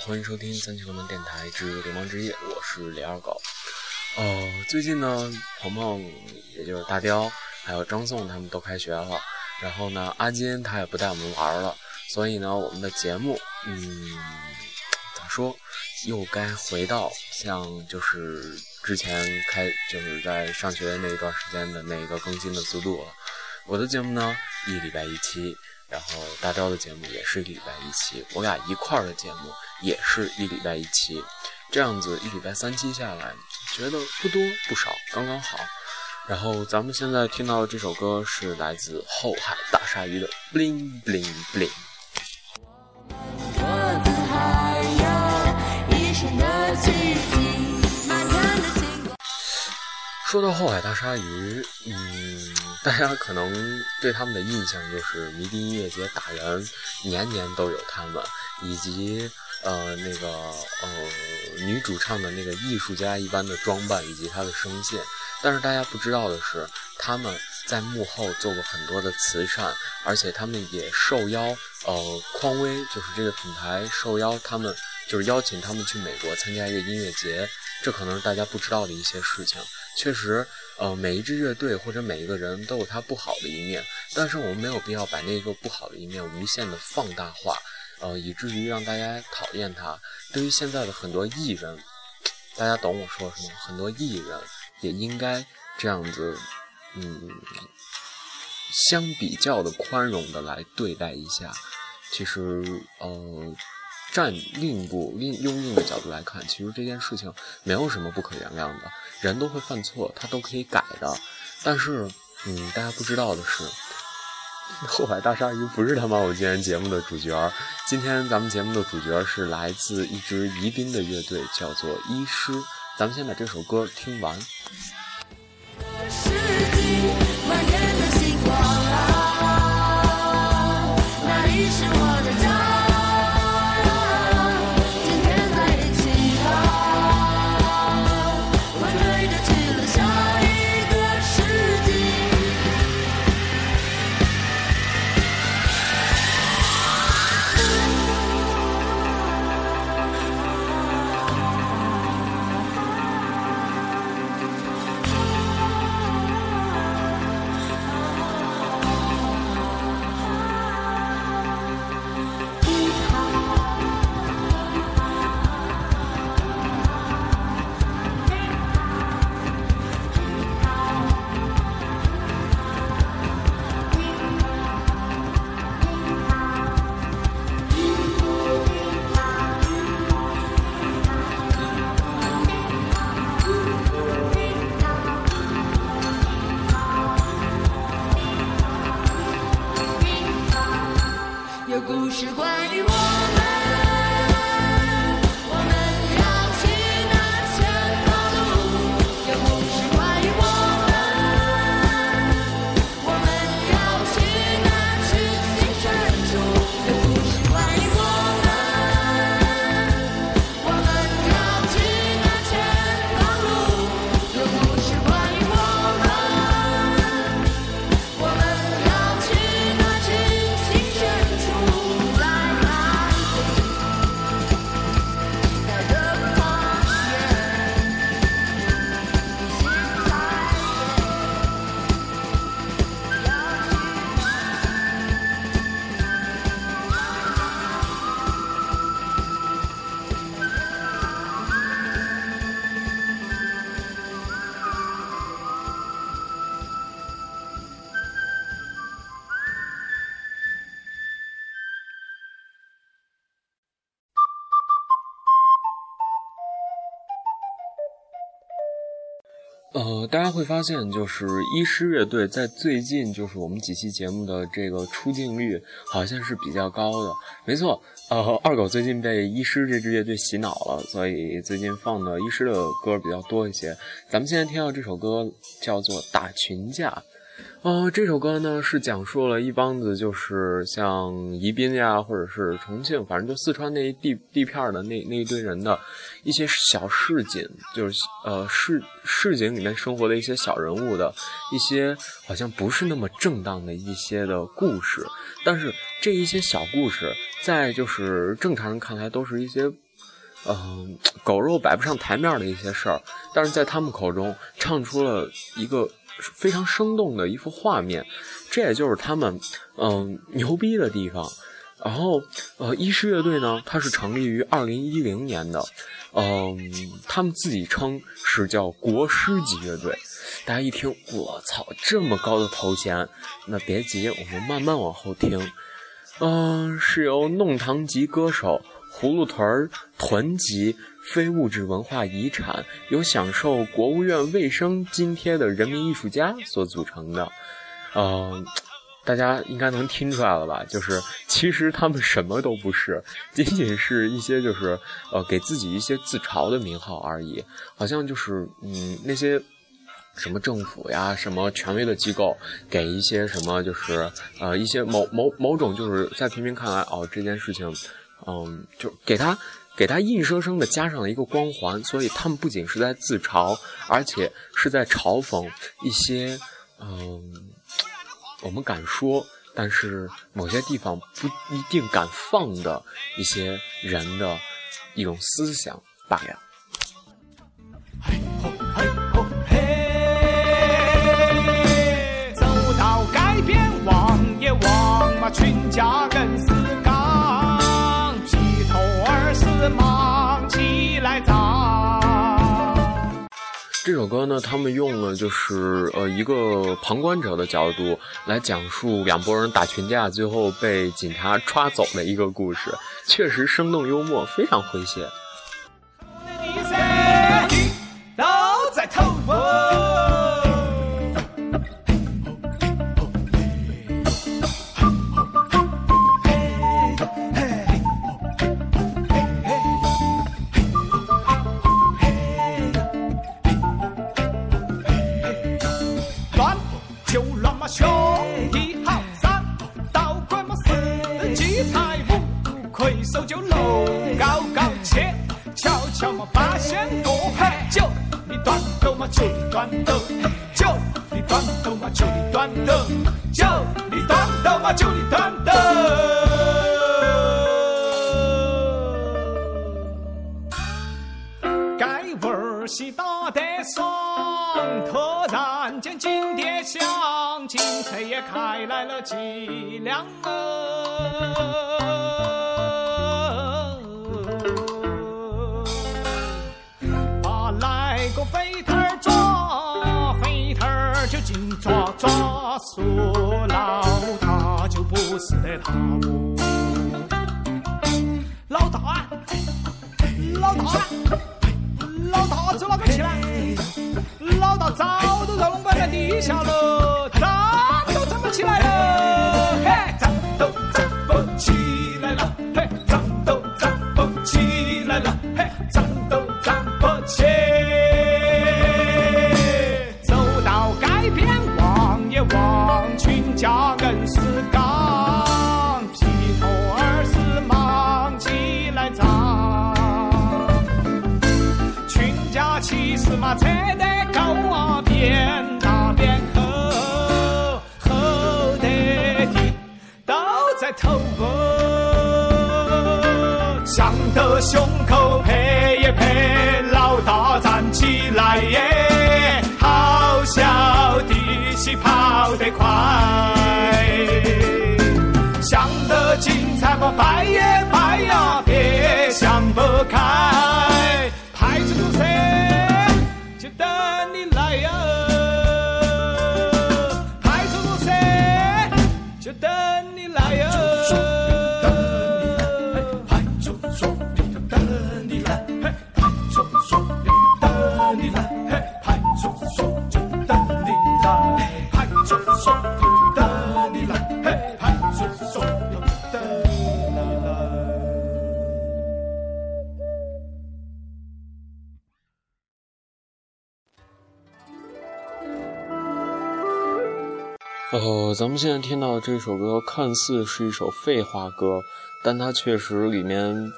欢迎收听三七流氓电台之流氓之夜，我是李二狗。呃，最近呢，鹏鹏也就是大雕，还有张颂他们都开学了，然后呢，阿金他也不带我们玩了，所以呢，我们的节目，嗯，咋说，又该回到像就是之前开就是在上学那一段时间的那个更新的速度了。我的节目呢，一礼拜一期。然后大雕的节目也是一礼拜一期，我俩一块儿的节目也是一礼拜一期，这样子一礼拜三期下来，觉得不多不少，刚刚好。然后咱们现在听到的这首歌是来自后海大鲨鱼的《bling bling bling》。说到后海大鲨鱼，嗯，大家可能对他们的印象就是迷笛音乐节打人，年年都有他们，以及呃那个呃女主唱的那个艺术家一般的装扮以及她的声线。但是大家不知道的是，他们在幕后做过很多的慈善，而且他们也受邀，呃，匡威就是这个品牌受邀，他们就是邀请他们去美国参加一个音乐节。这可能是大家不知道的一些事情。确实，呃，每一支乐队或者每一个人都有他不好的一面，但是我们没有必要把那个不好的一面无限的放大化，呃，以至于让大家讨厌他。对于现在的很多艺人，大家懂我说什么？很多艺人也应该这样子，嗯，相比较的宽容的来对待一下。其实，呃。站另一步，另用另一个角度来看，其实这件事情没有什么不可原谅的，人都会犯错，他都可以改的。但是，嗯，大家不知道的是，后海大鲨鱼不是他妈我今天节目的主角。今天咱们节目的主角是来自一支宜宾的乐队，叫做医师。咱们先把这首歌听完。呃，大家会发现，就是医师乐队在最近，就是我们几期节目的这个出镜率好像是比较高的。没错，呃，二狗最近被医师这支乐队洗脑了，所以最近放的医师的歌比较多一些。咱们现在听到这首歌叫做《打群架》。呃，这首歌呢是讲述了一帮子，就是像宜宾呀，或者是重庆，反正就四川那一地地片的那那一堆人的一些小市井，就是呃市市井里面生活的一些小人物的一些好像不是那么正当的一些的故事。但是这一些小故事在就是正常人看来都是一些，嗯，狗肉摆不上台面的一些事儿，但是在他们口中唱出了一个非常生动的一幅画面，这也就是他们嗯牛逼的地方。然后，呃，医师乐队呢，它是成立于二零一零年的，嗯，他们自己称是叫国师级乐队。大家一听，我操，这么高的头衔，那别急，我们慢慢往后听。嗯，是由弄堂级歌手、葫芦屯儿屯级非物质文化遗产、有享受国务院卫生津贴的人民艺术家所组成的。嗯。大家应该能听出来了吧？就是其实他们什么都不是，仅仅是一些就是呃给自己一些自嘲的名号而已。好像就是嗯那些什么政府呀、什么权威的机构给一些什么就是呃一些某某某种就是在平民看来哦这件事情嗯就给他给他硬生生的加上了一个光环，所以他们不仅是在自嘲，而且是在嘲讽一些嗯。我们敢说，但是某些地方不一定敢放的一些人的一种思想罢了。嘿吼嘿吼嘿，走到街边望一望嘛，全家这首歌呢，他们用了就是呃一个旁观者的角度来讲述两拨人打群架，最后被警察抓走的一个故事，确实生动幽默，非常诙谐。戏打得爽，突然间金碟响，警车也开来了几辆把来个飞头抓，飞头就紧抓抓住老大，就不是得他老大，老大。老大走哪个去了？老大早都在龙关在地下了，彩嘛，拜也拜呀，别想不开。派出所就等你来呀，派出所就等你来咱们现在听到的这首歌看似是一首废话歌，但它确实里面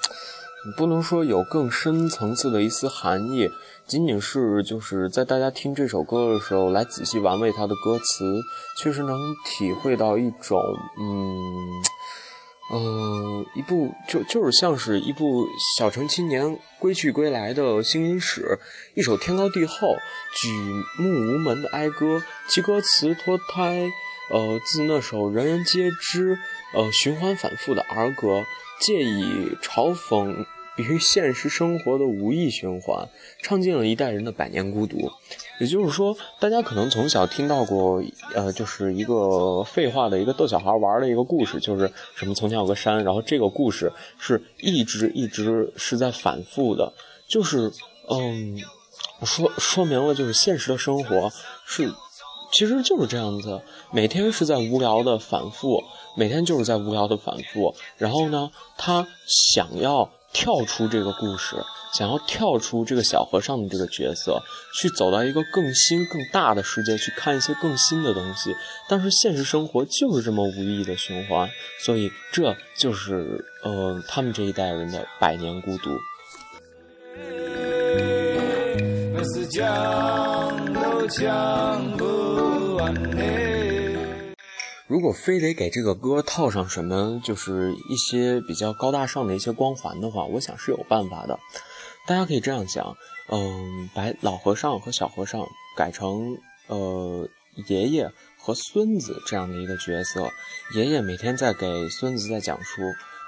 不能说有更深层次的一丝含义，仅仅是就是在大家听这首歌的时候来仔细玩味它的歌词，确实能体会到一种嗯嗯，一部就就是像是一部小城青年归去归来的行吟史，一首天高地厚、举目无门的哀歌，其歌词脱胎，呃，自那首人人皆知，呃，循环反复的儿歌，借以嘲讽。于现实生活的无意循环，唱尽了一代人的百年孤独。也就是说，大家可能从小听到过，呃，就是一个废话的一个逗小孩玩的一个故事，就是什么从前有个山，然后这个故事是一直一直是在反复的，就是嗯，说说明了就是现实的生活是，其实就是这样子，每天是在无聊的反复，每天就是在无聊的反复，然后呢，他想要。跳出这个故事，想要跳出这个小和尚的这个角色，去走到一个更新更大的世界，去看一些更新的东西。但是现实生活就是这么无意义的循环，所以这就是呃他们这一代人的百年孤独。如果非得给这个歌套上什么，就是一些比较高大上的一些光环的话，我想是有办法的。大家可以这样想，嗯，把老和尚和小和尚改成呃爷爷和孙子这样的一个角色，爷爷每天在给孙子在讲述，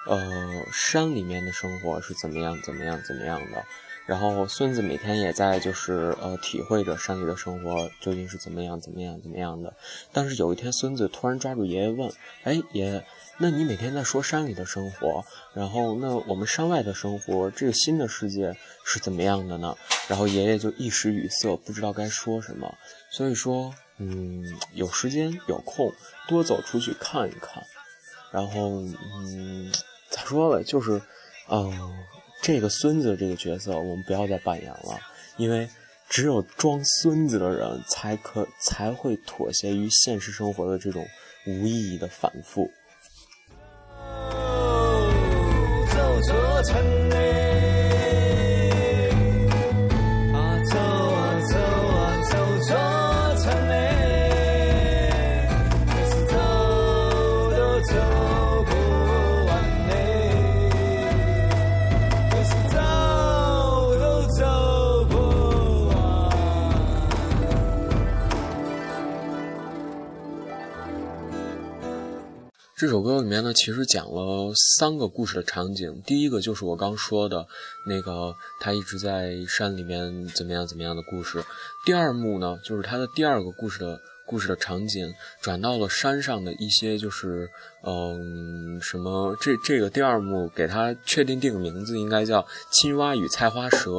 呃，山里面的生活是怎么样怎么样怎么样的。然后孙子每天也在就是呃体会着山里的生活究竟是怎么样怎么样怎么样的。但是有一天，孙子突然抓住爷爷问：“哎，爷，那你每天在说山里的生活，然后那我们山外的生活，这个新的世界是怎么样的呢？”然后爷爷就一时语塞，不知道该说什么。所以说，嗯，有时间有空多走出去看一看。然后，嗯，咋说呢？就是，嗯。这个孙子这个角色，我们不要再扮演了，因为只有装孙子的人才可才会妥协于现实生活的这种无意义的反复。这首歌里面呢，其实讲了三个故事的场景。第一个就是我刚说的那个，他一直在山里面怎么样怎么样的故事。第二幕呢，就是他的第二个故事的故事的场景，转到了山上的一些，就是嗯，什么这这个第二幕给他确定定个名字，应该叫《青蛙与菜花蛇》，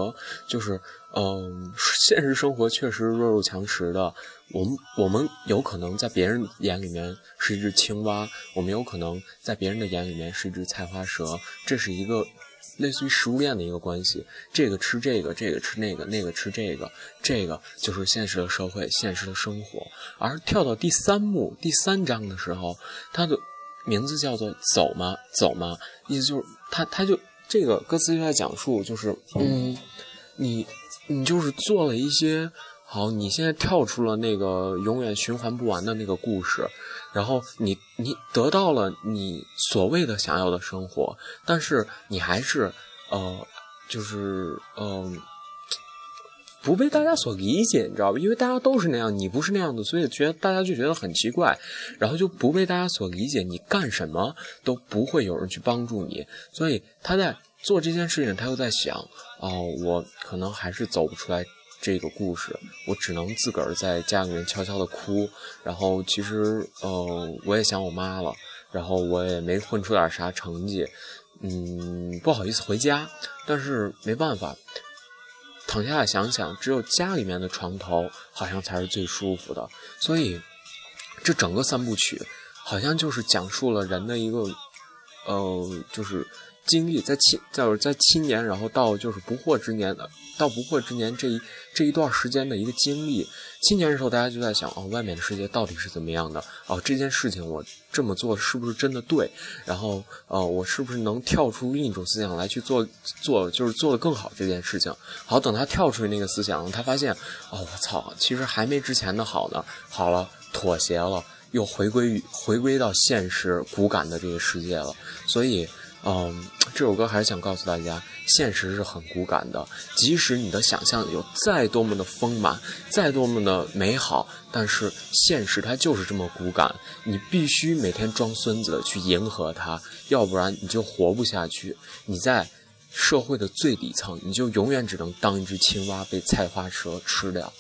就是嗯，现实生活确实弱肉强食的。我们我们有可能在别人眼里面是一只青蛙，我们有可能在别人的眼里面是一只菜花蛇，这是一个类似于食物链的一个关系。这个吃这个，这个吃那个，那个吃这个，这个就是现实的社会，现实的生活。而跳到第三幕第三章的时候，它的名字叫做“走吗？走吗？”意思就是他他就这个歌词就在讲述，就是嗯，你你就是做了一些。好，你现在跳出了那个永远循环不完的那个故事，然后你你得到了你所谓的想要的生活，但是你还是呃，就是嗯，不被大家所理解，你知道吧？因为大家都是那样，你不是那样的，所以觉得大家就觉得很奇怪，然后就不被大家所理解，你干什么都不会有人去帮助你，所以他在做这件事情，他又在想，哦，我可能还是走不出来。这个故事，我只能自个儿在家里面悄悄的哭。然后其实，呃，我也想我妈了。然后我也没混出点啥成绩，嗯，不好意思回家。但是没办法，躺下来想想，只有家里面的床头好像才是最舒服的。所以，这整个三部曲好像就是讲述了人的一个，呃，就是。经历在青，在在青年，然后到就是不惑之年的，到不惑之年这一这一段时间的一个经历。青年的时候，大家就在想，哦，外面的世界到底是怎么样的？哦，这件事情我这么做是不是真的对？然后，呃，我是不是能跳出另一种思想来去做做，就是做的更好这件事情？好，等他跳出去那个思想，他发现，哦，我操，其实还没之前的好呢。好了，妥协了。又回归回归到现实骨感的这个世界了。所以，嗯，这首歌还是想告诉大家，现实是很骨感的。即使你的想象有再多么的丰满，再多么的美好，但是现实它就是这么骨感。你必须每天装孙子去迎合它，要不然你就活不下去。你在。社会的最底层，你就永远只能当一只青蛙被菜花蛇吃掉。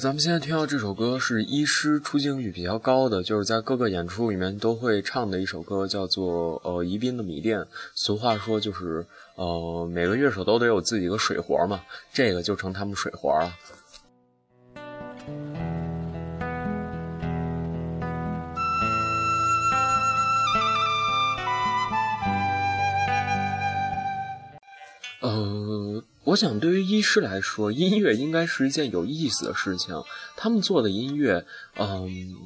咱们现在听到这首歌是医师出镜率比较高的，就是在各个演出里面都会唱的一首歌，叫做《呃宜宾的米店》。俗话说就是呃每个乐手都得有自己的水活嘛，这个就成他们水活了。我想，对于医师来说，音乐应该是一件有意思的事情。他们做的音乐，嗯，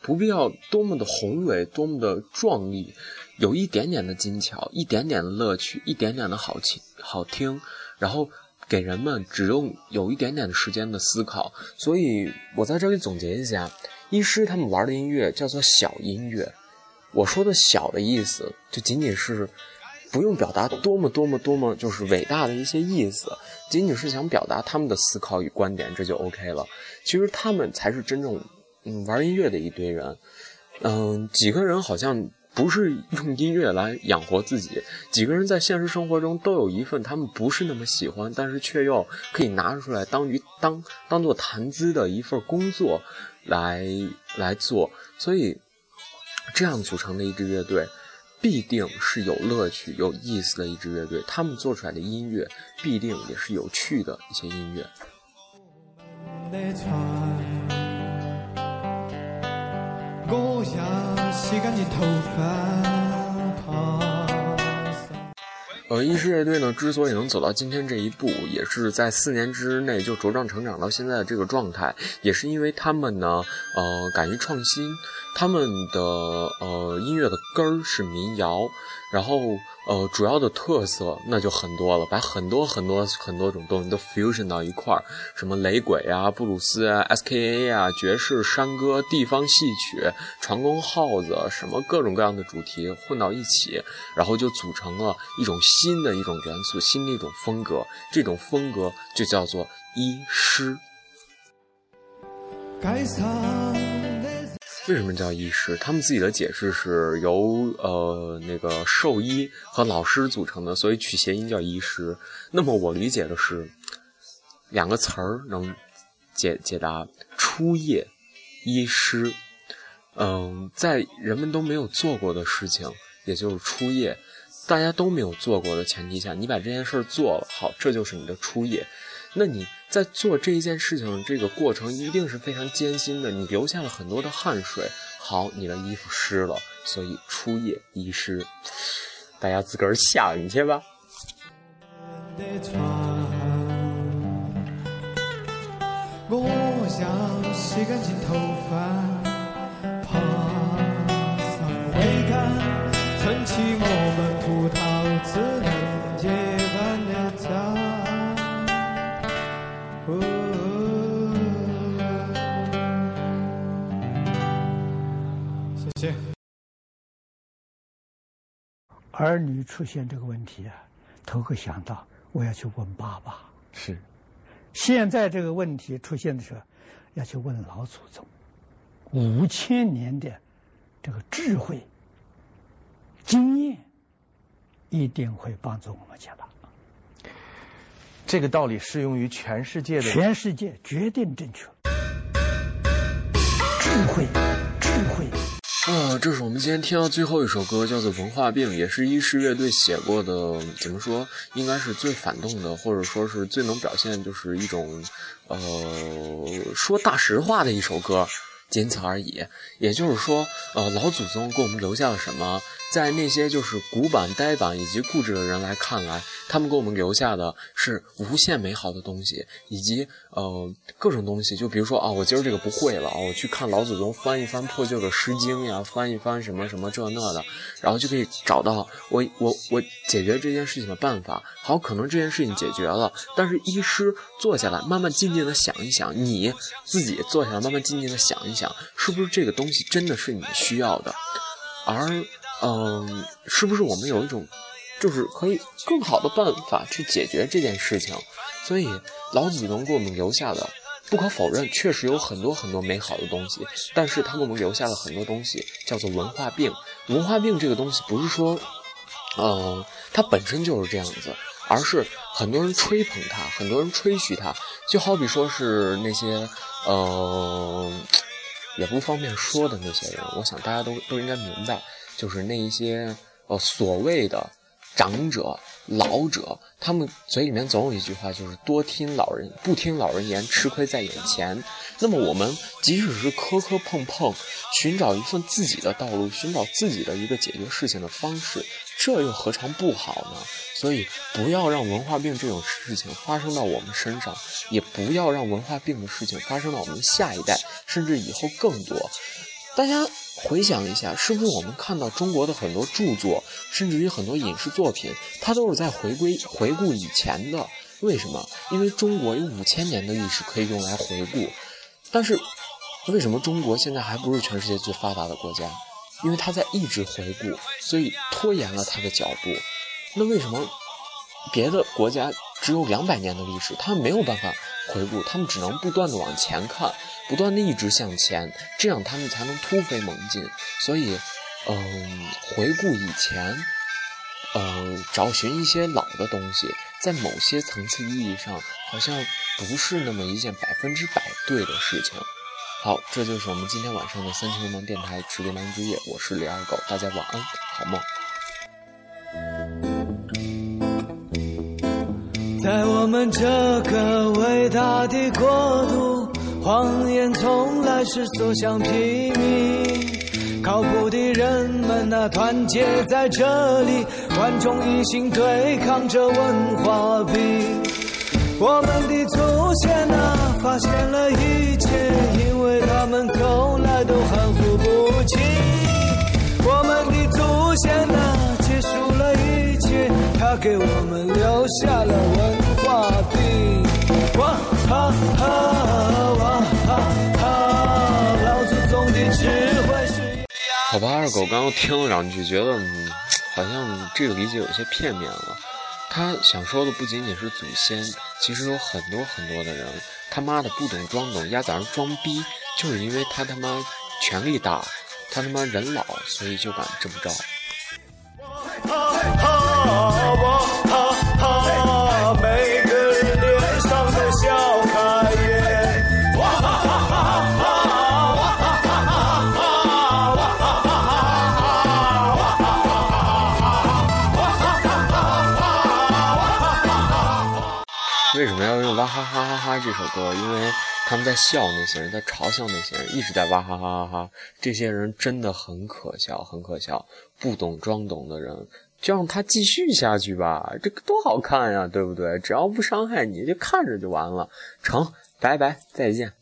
不必要多么的宏伟，多么的壮丽，有一点点的精巧，一点点的乐趣，一点点的好听，好听，然后给人们只用有一点点的时间的思考。所以我在这里总结一下，医师他们玩的音乐叫做小音乐。我说的小的意思，就仅仅是。不用表达多么多么多么就是伟大的一些意思，仅仅是想表达他们的思考与观点，这就 OK 了。其实他们才是真正嗯玩音乐的一堆人，嗯，几个人好像不是用音乐来养活自己，几个人在现实生活中都有一份他们不是那么喜欢，但是却又可以拿出来当于当当做谈资的一份工作来来做，所以这样组成的一支乐队。必定是有乐趣、有意思的一支乐队，他们做出来的音乐必定也是有趣的一些音乐。呃，一支乐队呢，之所以能走到今天这一步，也是在四年之内就茁壮成长到现在的这个状态，也是因为他们呢，呃，敢于创新。他们的呃音乐的根儿是民谣，然后呃主要的特色那就很多了，把很多很多很多种东西都 fusion 到一块儿，什么雷鬼啊、布鲁斯啊、SKA 啊、爵士、山歌、地方戏曲、传功号子，什么各种各样的主题混到一起，然后就组成了一种新的一种元素，新的一种风格，这种风格就叫做医师。为什么叫医师？他们自己的解释是由呃那个兽医和老师组成的，所以取谐音叫医师。那么我理解的是两个词儿能解解答：初夜医师。嗯，在人们都没有做过的事情，也就是初夜，大家都没有做过的前提下，你把这件事做了，好，这就是你的初夜。那你在做这一件事情这个过程一定是非常艰辛的，你流下了很多的汗水。好，你的衣服湿了，所以初夜衣湿，大家自个儿想去吧。我想洗干净头发，爬上桅杆，撑起我们葡萄枝谢谢。儿女出现这个问题啊，头个想到我要去问爸爸。是。现在这个问题出现的时候，要去问老祖宗，五千年的这个智慧、经验，一定会帮助我们解答。这个道理适用于全世界的，全世界决定正确。智慧，智慧。啊，这是我们今天听到最后一首歌，叫做《文化病》，也是医师乐队写过的。怎么说？应该是最反动的，或者说是最能表现就是一种，呃，说大实话的一首歌，仅此而已。也就是说，呃，老祖宗给我们留下了什么？在那些就是古板、呆板以及固执的人来看来，他们给我们留下的是无限美好的东西，以及呃各种东西。就比如说啊，我今儿这个不会了，我去看老祖宗翻一翻破旧的《诗经》呀，翻一翻什么什么这那的，然后就可以找到我我我解决这件事情的办法。好，可能这件事情解决了，但是医师坐下来，慢慢静静的想一想，你自己坐下来，慢慢静静的想一想，是不是这个东西真的是你需要的，而。嗯，是不是我们有一种，就是可以更好的办法去解决这件事情？所以老祖宗给我们留下的，不可否认，确实有很多很多美好的东西。但是他给我们留下了很多东西，叫做文化病。文化病这个东西不是说，嗯，它本身就是这样子，而是很多人吹捧它，很多人吹嘘它。就好比说是那些，嗯，也不方便说的那些人，我想大家都都应该明白。就是那一些呃所谓的长者、老者，他们嘴里面总有一句话，就是多听老人，不听老人言，吃亏在眼前。那么我们即使是磕磕碰碰，寻找一份自己的道路，寻找自己的一个解决事情的方式，这又何尝不好呢？所以不要让文化病这种事情发生到我们身上，也不要让文化病的事情发生到我们下一代，甚至以后更多。大家。回想一下，是不是我们看到中国的很多著作，甚至于很多影视作品，它都是在回归、回顾以前的？为什么？因为中国有五千年的历史可以用来回顾。但是，为什么中国现在还不是全世界最发达的国家？因为它在一直回顾，所以拖延了它的脚步。那为什么别的国家只有两百年的历史，他们没有办法回顾，他们只能不断的往前看？不断的一直向前，这样他们才能突飞猛进。所以，嗯，回顾以前，嗯，找寻一些老的东西，在某些层次意义上，好像不是那么一件百分之百对的事情。好，这就是我们今天晚上的三清流氓电台《指点盲之夜》，我是李二狗，大家晚安，好梦。在我们这个伟大的国度。谎言从来是所向披靡，靠谱的人们呐团结在这里，万众一心对抗着文化病。我们的祖先呐发现了一切，因为他们从来都含糊不清。我们的祖先呐，给我们留下了文化病。哇哈哈！好吧，二狗刚刚听了两句，觉得嗯，好像这个理解有些片面了。他想说的不仅仅是祖先，其实有很多很多的人，他妈的不懂装懂，压在那装逼，就是因为他他妈权力大，他他妈人老，所以就敢这么着。哇哈哈哈哈这首歌？因为他们在笑那些人，在嘲笑那些人，一直在哇哈哈哈哈。这些人真的很可笑，很可笑。不懂装懂的人，就让他继续下去吧，这个多好看呀，对不对？只要不伤害你，就看着就完了。成，拜拜，再见。